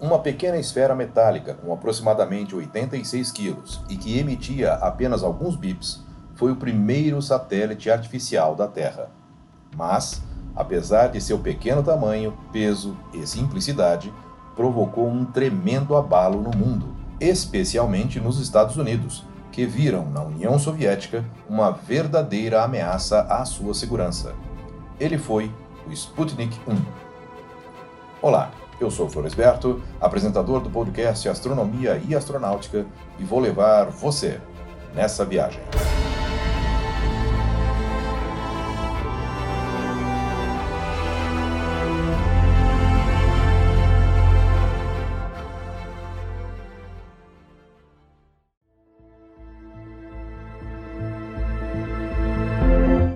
Uma pequena esfera metálica com aproximadamente 86 quilos e que emitia apenas alguns bips foi o primeiro satélite artificial da Terra. Mas, apesar de seu pequeno tamanho, peso e simplicidade, provocou um tremendo abalo no mundo, especialmente nos Estados Unidos, que viram na União Soviética uma verdadeira ameaça à sua segurança. Ele foi o Sputnik 1. Olá, eu sou Floresberto, apresentador do podcast Astronomia e Astronáutica, e vou levar você nessa viagem.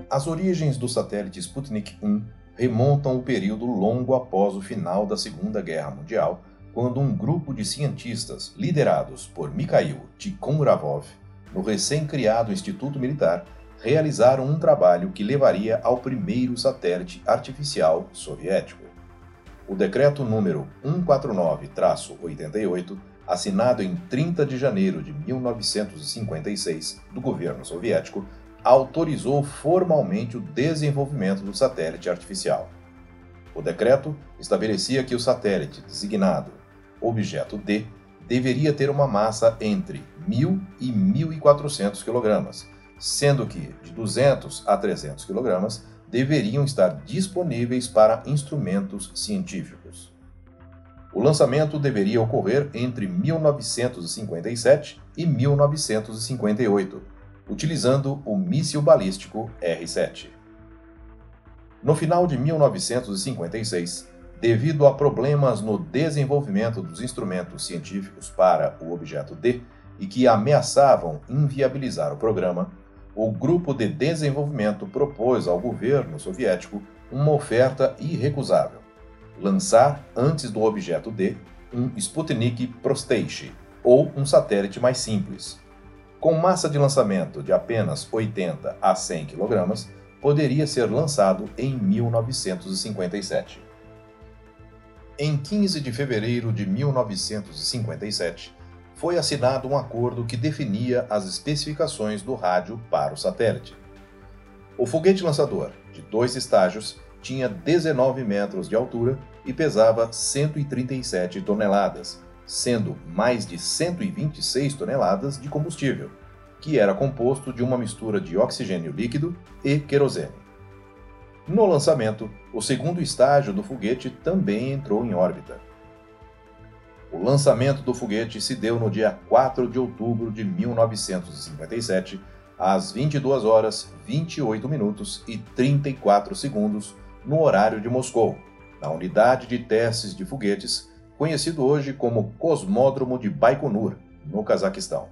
As origens do satélite Sputnik 1 remontam o período longo após o final da Segunda Guerra Mundial, quando um grupo de cientistas, liderados por Mikhail Tikhonravov, no recém-criado Instituto Militar, realizaram um trabalho que levaria ao primeiro satélite artificial soviético. O decreto número 149-88, assinado em 30 de janeiro de 1956 do governo soviético, autorizou formalmente o desenvolvimento do satélite artificial. O decreto estabelecia que o satélite designado objeto D deveria ter uma massa entre 1.000 e 1.400 kg, sendo que de 200 a 300 kg deveriam estar disponíveis para instrumentos científicos. O lançamento deveria ocorrer entre 1957 e 1958 utilizando o míssil balístico R-7. No final de 1956, devido a problemas no desenvolvimento dos instrumentos científicos para o objeto D e que ameaçavam inviabilizar o programa, o grupo de desenvolvimento propôs ao governo soviético uma oferta irrecusável: lançar antes do objeto D um Sputnik Prosteiche, ou um satélite mais simples, com massa de lançamento de apenas 80 a 100 kg, poderia ser lançado em 1957. Em 15 de fevereiro de 1957, foi assinado um acordo que definia as especificações do rádio para o satélite. O foguete lançador, de dois estágios, tinha 19 metros de altura e pesava 137 toneladas, sendo mais de 126 toneladas de combustível, que era composto de uma mistura de oxigênio líquido e querosene. No lançamento, o segundo estágio do foguete também entrou em órbita. O lançamento do foguete se deu no dia 4 de outubro de 1957, às 22 horas 28 minutos e 34 segundos, no horário de Moscou, na unidade de testes de foguetes conhecido hoje como Cosmódromo de Baikonur, no Cazaquistão.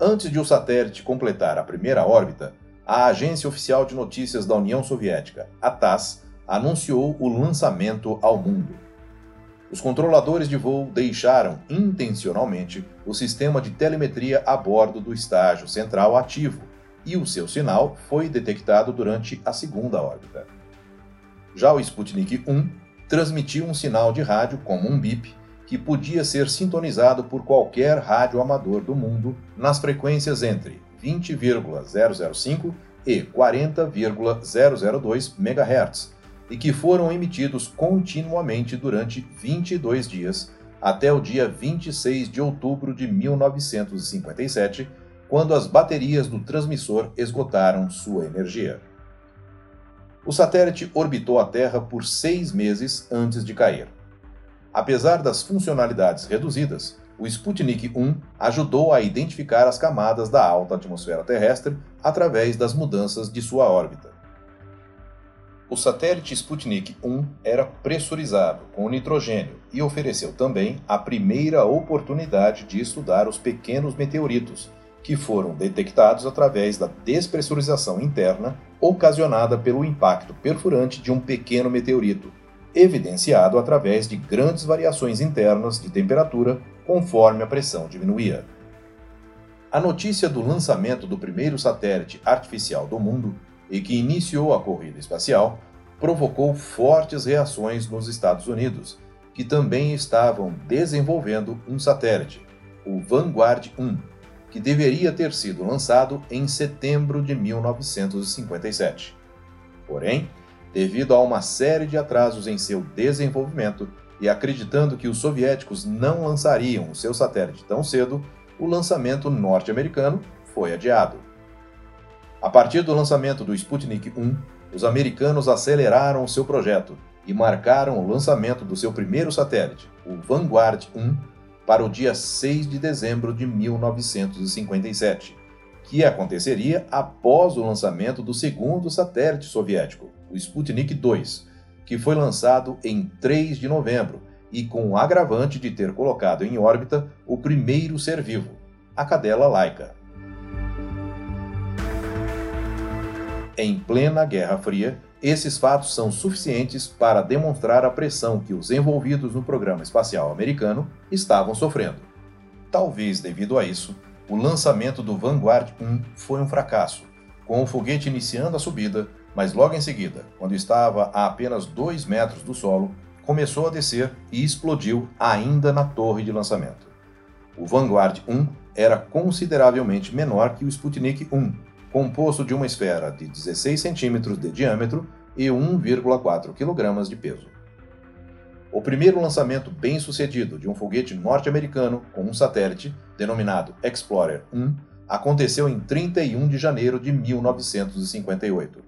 Antes de o satélite completar a primeira órbita, a Agência Oficial de Notícias da União Soviética, a TASS, anunciou o lançamento ao mundo. Os controladores de voo deixaram intencionalmente o sistema de telemetria a bordo do estágio central ativo, e o seu sinal foi detectado durante a segunda órbita. Já o Sputnik 1 transmitiu um sinal de rádio como um bip que podia ser sintonizado por qualquer rádio amador do mundo nas frequências entre 20,005 e 40,002 MHz e que foram emitidos continuamente durante 22 dias até o dia 26 de outubro de 1957, quando as baterias do transmissor esgotaram sua energia. O satélite orbitou a Terra por seis meses antes de cair. Apesar das funcionalidades reduzidas, o Sputnik 1 ajudou a identificar as camadas da alta atmosfera terrestre através das mudanças de sua órbita. O satélite Sputnik 1 era pressurizado com nitrogênio e ofereceu também a primeira oportunidade de estudar os pequenos meteoritos, que foram detectados através da despressurização interna ocasionada pelo impacto perfurante de um pequeno meteorito, evidenciado através de grandes variações internas de temperatura conforme a pressão diminuía. A notícia do lançamento do primeiro satélite artificial do mundo e que iniciou a corrida espacial provocou fortes reações nos Estados Unidos, que também estavam desenvolvendo um satélite, o Vanguard 1, que deveria ter sido lançado em setembro de 1957. Porém, devido a uma série de atrasos em seu desenvolvimento e acreditando que os soviéticos não lançariam o seu satélite tão cedo, o lançamento norte-americano foi adiado. A partir do lançamento do Sputnik 1, os americanos aceleraram seu projeto e marcaram o lançamento do seu primeiro satélite, o Vanguard 1, para o dia 6 de dezembro de 1957, que aconteceria após o lançamento do segundo satélite soviético, o Sputnik 2, que foi lançado em 3 de novembro e com o agravante de ter colocado em órbita o primeiro ser vivo, a cadela Laika. Em plena Guerra Fria, esses fatos são suficientes para demonstrar a pressão que os envolvidos no programa espacial americano estavam sofrendo. Talvez devido a isso, o lançamento do Vanguard 1 foi um fracasso, com o foguete iniciando a subida, mas logo em seguida, quando estava a apenas 2 metros do solo, começou a descer e explodiu ainda na torre de lançamento. O Vanguard 1 era consideravelmente menor que o Sputnik 1, composto de uma esfera de 16 centímetros de diâmetro e 1,4 kg de peso. O primeiro lançamento bem-sucedido de um foguete norte-americano com um satélite, denominado Explorer 1, aconteceu em 31 de janeiro de 1958.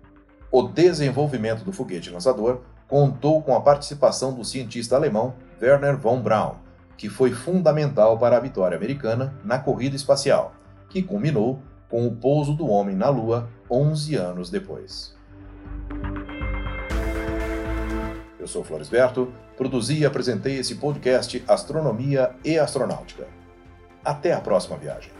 O desenvolvimento do foguete lançador contou com a participação do cientista alemão Werner von Braun, que foi fundamental para a vitória americana na corrida espacial, que culminou com o pouso do homem na Lua 11 anos depois. Eu sou Floresberto, produzi e apresentei esse podcast Astronomia e Astronáutica. Até a próxima viagem.